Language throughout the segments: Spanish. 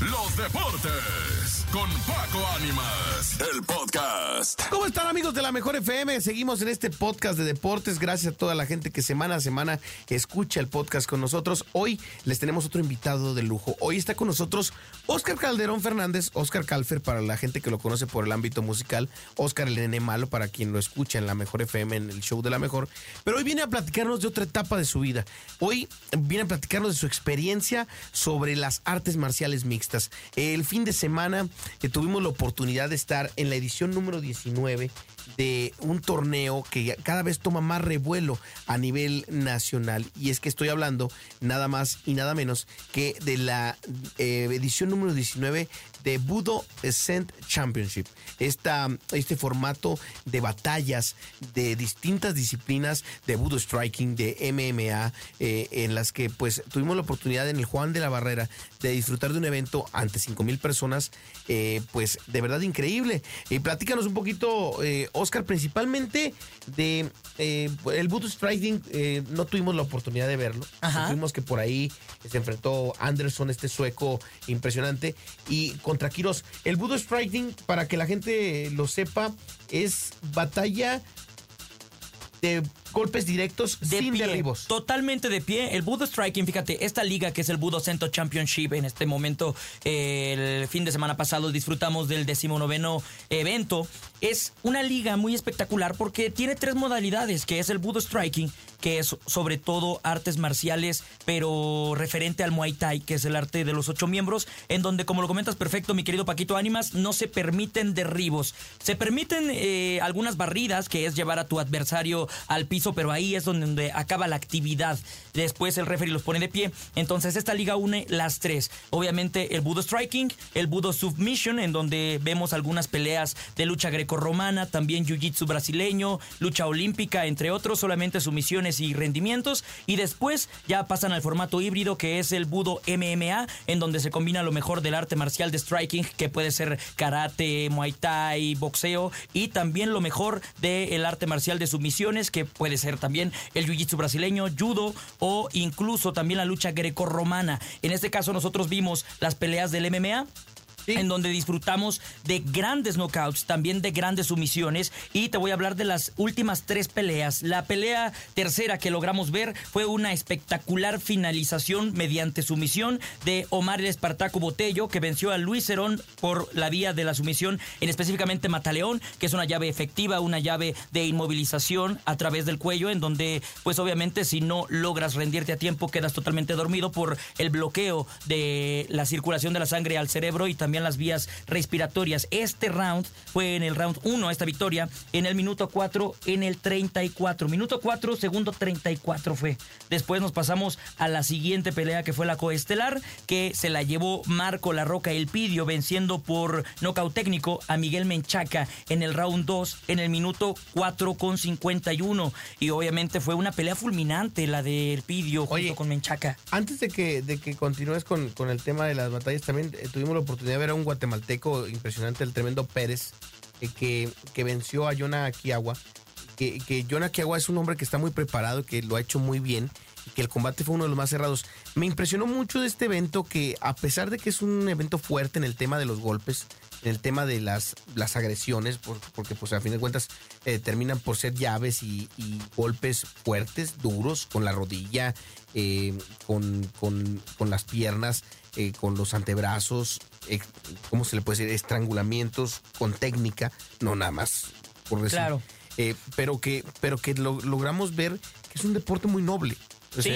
los deportes con Paco Ánimas, el podcast. ¿Cómo están amigos de la Mejor FM? Seguimos en este podcast de deportes. Gracias a toda la gente que semana a semana escucha el podcast con nosotros. Hoy les tenemos otro invitado de lujo. Hoy está con nosotros Oscar Calderón Fernández, Oscar Calfer para la gente que lo conoce por el ámbito musical, Oscar el nene malo para quien lo escucha en la Mejor FM en el show de la Mejor. Pero hoy viene a platicarnos de otra etapa de su vida. Hoy viene a platicarnos de su experiencia sobre las artes marciales mixtas. El fin de semana eh, tuvimos la oportunidad de estar en la edición número 19 de un torneo que cada vez toma más revuelo a nivel nacional. Y es que estoy hablando nada más y nada menos que de la eh, edición número 19 de Budo Ascent Championship. Esta, este formato de batallas de distintas disciplinas de Budo Striking, de MMA, eh, en las que pues tuvimos la oportunidad en el Juan de la Barrera de disfrutar de un evento ante 5 mil personas, eh, pues de verdad increíble. Y platícanos un poquito, Oscar, principalmente de el Budo Striking, no tuvimos la oportunidad de verlo. Tuvimos que por ahí se enfrentó Anderson, este sueco impresionante, y contra Quiroz. El Budo Striking, para que la gente lo sepa, es batalla de golpes directos de sin pie, derribos. Totalmente de pie. El Budo Striking, fíjate, esta liga que es el Budo Cento Championship, en este momento, eh, el fin de semana pasado, disfrutamos del decimonoveno evento. Es una liga muy espectacular porque tiene tres modalidades, que es el Budo Striking, que es sobre todo artes marciales, pero referente al Muay Thai, que es el arte de los ocho miembros, en donde, como lo comentas perfecto, mi querido Paquito Ánimas, no se permiten derribos. Se permiten eh, algunas barridas, que es llevar a tu adversario al piso, pero ahí es donde, acaba la actividad. Después el referee los pone de pie. Entonces esta liga une las tres. Obviamente el Budo Striking, el Budo Submission, en donde vemos algunas peleas de lucha grecorromana, también Jiu-Jitsu brasileño, lucha olímpica, entre otros, solamente sumisiones y rendimientos. Y después ya pasan al formato híbrido que es el Budo MMA, en donde se combina lo mejor del arte marcial de striking, que puede ser karate, muay thai, boxeo, y también lo mejor del arte marcial de sumisiones, que puede ser también el jiu-jitsu brasileño, judo o incluso también la lucha grecorromana. En este caso nosotros vimos las peleas del MMA en donde disfrutamos de grandes knockouts, también de grandes sumisiones. Y te voy a hablar de las últimas tres peleas. La pelea tercera que logramos ver fue una espectacular finalización mediante sumisión de Omar el Espartaco Botello, que venció a Luis Cerón por la vía de la sumisión, en específicamente Mataleón, que es una llave efectiva, una llave de inmovilización a través del cuello, en donde, pues obviamente, si no logras rendirte a tiempo, quedas totalmente dormido por el bloqueo de la circulación de la sangre al cerebro y también las vías respiratorias. Este round fue en el round 1, esta victoria, en el minuto 4, en el 34. Minuto 4, segundo 34 fue. Después nos pasamos a la siguiente pelea que fue la coestelar, que se la llevó Marco La Roca Elpidio, venciendo por nocaut técnico a Miguel Menchaca en el round 2, en el minuto 4 con 51. Y obviamente fue una pelea fulminante la de Elpidio junto con Menchaca. Antes de que, de que continúes con, con el tema de las batallas, también eh, tuvimos la oportunidad ver a un guatemalteco impresionante, el tremendo Pérez, eh, que, que venció a Jonah Kiagua. Que, que Jonah Kiagua es un hombre que está muy preparado, que lo ha hecho muy bien que el combate fue uno de los más cerrados. Me impresionó mucho de este evento que, a pesar de que es un evento fuerte en el tema de los golpes, en el tema de las, las agresiones, porque pues a fin de cuentas eh, terminan por ser llaves y, y, golpes fuertes, duros, con la rodilla, eh, con, con, con, las piernas, eh, con los antebrazos, eh, ¿cómo se le puede decir? Estrangulamientos con técnica, no nada más, por decir. Claro. Eh, pero que, pero que lo, logramos ver que es un deporte muy noble.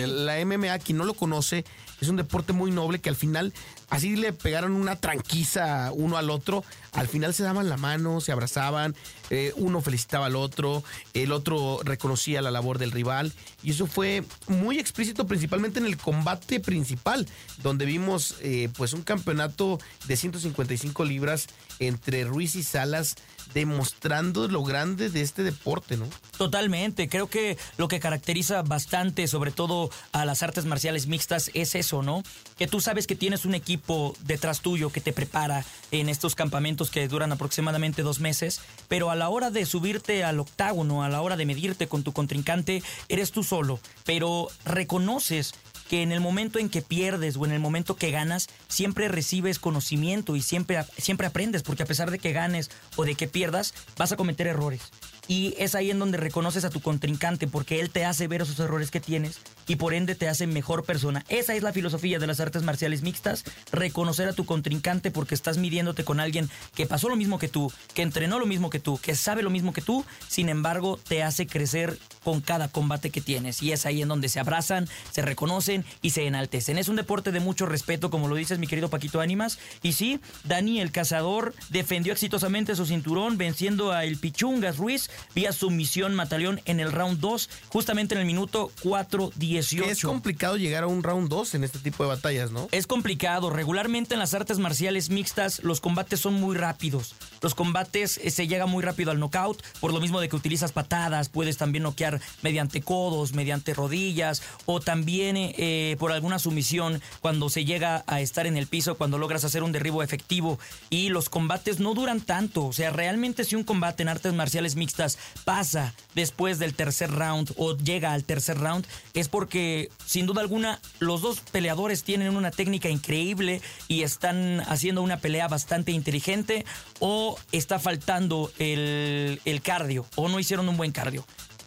La MMA, quien no lo conoce, es un deporte muy noble que al final, así le pegaron una tranquiza uno al otro, al final se daban la mano, se abrazaban, eh, uno felicitaba al otro, el otro reconocía la labor del rival, y eso fue muy explícito principalmente en el combate principal, donde vimos eh, pues un campeonato de 155 libras entre Ruiz y Salas, demostrando lo grande de este deporte, ¿no? Totalmente, creo que lo que caracteriza bastante, sobre todo a las artes marciales mixtas, es eso, ¿no? Que tú sabes que tienes un equipo detrás tuyo que te prepara en estos campamentos que duran aproximadamente dos meses, pero a la hora de subirte al octágono, a la hora de medirte con tu contrincante, eres tú solo, pero reconoces que en el momento en que pierdes o en el momento que ganas, siempre recibes conocimiento y siempre, siempre aprendes, porque a pesar de que ganes o de que pierdas, vas a cometer errores. Y es ahí en donde reconoces a tu contrincante porque él te hace ver esos errores que tienes y por ende te hace mejor persona. Esa es la filosofía de las artes marciales mixtas, reconocer a tu contrincante porque estás midiéndote con alguien que pasó lo mismo que tú, que entrenó lo mismo que tú, que sabe lo mismo que tú, sin embargo te hace crecer con cada combate que tienes. Y es ahí en donde se abrazan, se reconocen y se enaltecen. Es un deporte de mucho respeto, como lo dices mi querido Paquito Ánimas. Y sí, Dani el cazador defendió exitosamente su cinturón venciendo a el Pichungas Ruiz vía sumisión Mataleón en el round 2, justamente en el minuto 4-18. Es complicado llegar a un round 2 en este tipo de batallas, ¿no? Es complicado. Regularmente en las artes marciales mixtas los combates son muy rápidos. Los combates eh, se llega muy rápido al knockout, por lo mismo de que utilizas patadas, puedes también noquear mediante codos, mediante rodillas o también eh, por alguna sumisión cuando se llega a estar en el piso, cuando logras hacer un derribo efectivo. Y los combates no duran tanto. O sea, realmente si un combate en artes marciales mixtas pasa después del tercer round o llega al tercer round, es porque sin duda alguna los dos peleadores tienen una técnica increíble y están haciendo una pelea bastante inteligente o está faltando el, el cardio o no hicieron un buen cardio.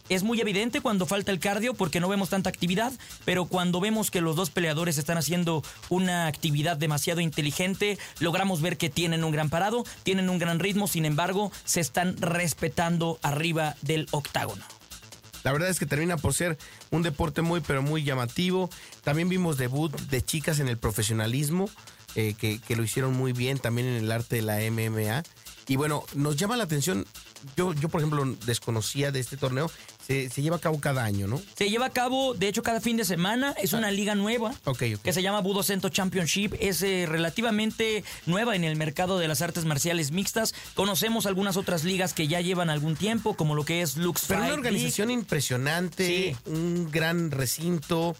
Es muy evidente cuando falta el cardio porque no vemos tanta actividad, pero cuando vemos que los dos peleadores están haciendo una actividad demasiado inteligente, logramos ver que tienen un gran parado, tienen un gran ritmo, sin embargo, se están respetando arriba del octágono. La verdad es que termina por ser un deporte muy, pero muy llamativo. También vimos debut de chicas en el profesionalismo, eh, que, que, lo hicieron muy bien, también en el arte de la MMA. Y bueno, nos llama la atención, yo, yo por ejemplo desconocía de este torneo, se, se, lleva a cabo cada año, ¿no? Se lleva a cabo, de hecho, cada fin de semana. Es una liga nueva okay, okay. que se llama Budo Cento Championship. Es eh, relativamente nueva en el mercado de las artes marciales mixtas. Conocemos algunas otras ligas que ya llevan algún tiempo, como lo que es Lux Pero Fight una organización League. impresionante, Sí. un gran recinto,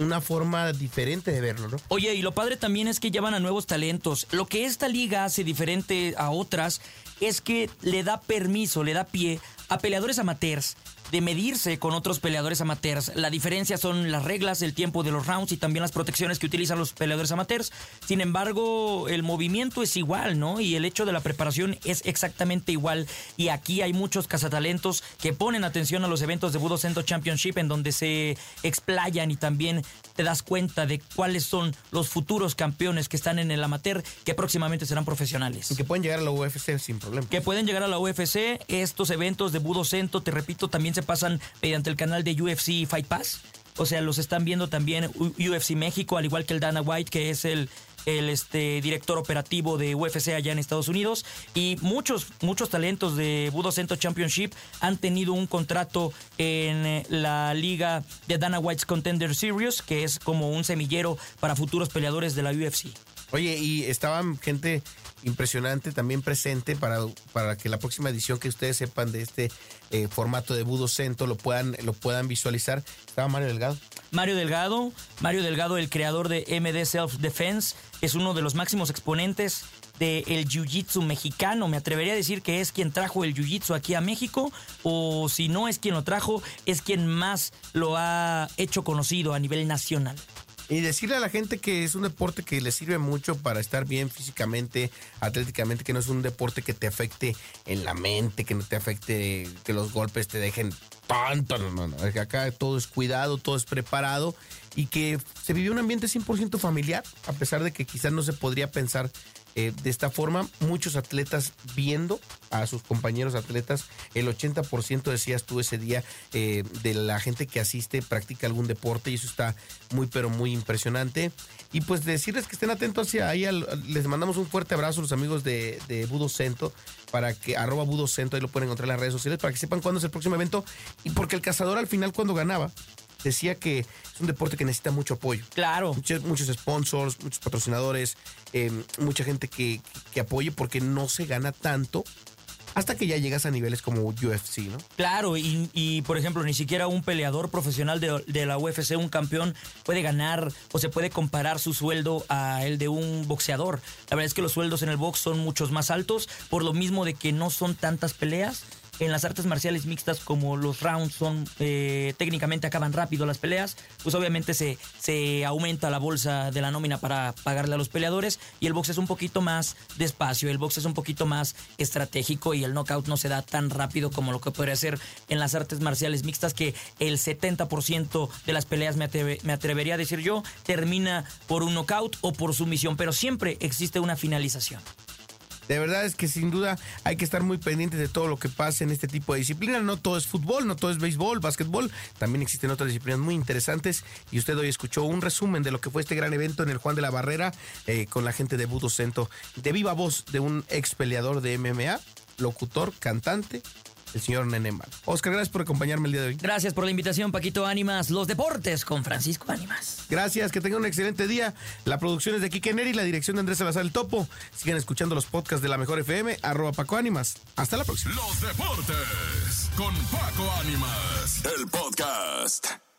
una forma diferente de verlo, ¿no? Oye, y lo padre también es que llevan a nuevos talentos. Lo que esta liga hace diferente a otras es que le da permiso, le da pie a peleadores amateurs de medirse con otros peleadores amateurs. La diferencia son las reglas, el tiempo de los rounds y también las protecciones que utilizan los peleadores amateurs. Sin embargo, el movimiento es igual, ¿no? Y el hecho de la preparación es exactamente igual. Y aquí hay muchos cazatalentos que ponen atención a los eventos de Budo Championship en donde se explayan y también te das cuenta de cuáles son los futuros campeones que están en el amateur que próximamente serán profesionales Y que pueden llegar a la UFC sin problema. que pueden llegar a la UFC. Estos eventos de Budo Cento, te repito, también se pasan mediante el canal de UFC Fight Pass. O sea, los están viendo también UFC México, al igual que el Dana White, que es el, el este, director operativo de UFC allá en Estados Unidos. Y muchos, muchos talentos de Budo Cento Championship han tenido un contrato en eh, la liga de Dana White's Contender Series, que es como un semillero para futuros peleadores de la UFC. Oye, y estaban gente impresionante también presente para, para que la próxima edición que ustedes sepan de este eh, formato de Budo Cento lo puedan, lo puedan visualizar. Estaba Mario Delgado. Mario Delgado, Mario Delgado, el creador de MD Self Defense, es uno de los máximos exponentes del jiu-jitsu mexicano. Me atrevería a decir que es quien trajo el jiu-jitsu aquí a México, o si no es quien lo trajo, es quien más lo ha hecho conocido a nivel nacional. Y decirle a la gente que es un deporte que le sirve mucho para estar bien físicamente, atléticamente, que no es un deporte que te afecte en la mente, que no te afecte, que los golpes te dejen tanto, no, no, no. Acá todo es cuidado, todo es preparado y que se vivió un ambiente 100% familiar, a pesar de que quizás no se podría pensar eh, de esta forma, muchos atletas viendo a sus compañeros atletas, el 80% decías tú ese día eh, de la gente que asiste practica algún deporte y eso está muy pero muy impresionante. Y pues decirles que estén atentos hacia ahí, les mandamos un fuerte abrazo a los amigos de, de Budo para que arroba Budo Cento, ahí lo pueden encontrar en las redes sociales, para que sepan cuándo es el próximo evento y porque el cazador al final cuando ganaba decía que es un deporte que necesita mucho apoyo Claro. muchos, muchos sponsors, muchos patrocinadores, eh, mucha gente que, que apoye porque no se gana tanto hasta que ya llegas a niveles como UFC, ¿no? Claro, y, y, por ejemplo, ni siquiera un peleador profesional de, de la UFC, un campeón, puede ganar o se puede comparar su sueldo a el de un boxeador. La verdad es que los sueldos en el box son muchos más altos, por lo mismo de que no son tantas peleas en las artes marciales mixtas, como los rounds son eh, técnicamente acaban rápido las peleas, pues obviamente se, se aumenta la bolsa de la nómina para pagarle a los peleadores y el box es un poquito más despacio, el box es un poquito más estratégico y el knockout no se da tan rápido como lo que podría ser en las artes marciales mixtas, que el 70% de las peleas, me, me atrevería a decir yo, termina por un knockout o por sumisión, pero siempre existe una finalización. De verdad es que sin duda hay que estar muy pendientes de todo lo que pasa en este tipo de disciplinas. No todo es fútbol, no todo es béisbol, básquetbol. También existen otras disciplinas muy interesantes. Y usted hoy escuchó un resumen de lo que fue este gran evento en el Juan de la Barrera eh, con la gente de Budo Cento. De viva voz de un ex peleador de MMA, locutor, cantante el señor Nenemal. Oscar, gracias por acompañarme el día de hoy. Gracias por la invitación, Paquito Ánimas. Los deportes con Francisco Ánimas. Gracias, que tengan un excelente día. La producción es de Kike Neri, la dirección de Andrés Salazar el Topo. Sigan escuchando los podcasts de la Mejor FM, arroba Paco Ánimas. Hasta la próxima. Los deportes con Paco Ánimas, el podcast.